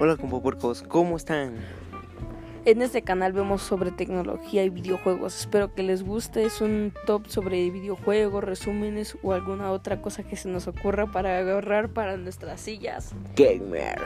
Hola compopuercos, ¿cómo están? En este canal vemos sobre tecnología y videojuegos. Espero que les guste. Es un top sobre videojuegos, resúmenes o alguna otra cosa que se nos ocurra para agarrar para nuestras sillas. Gamer.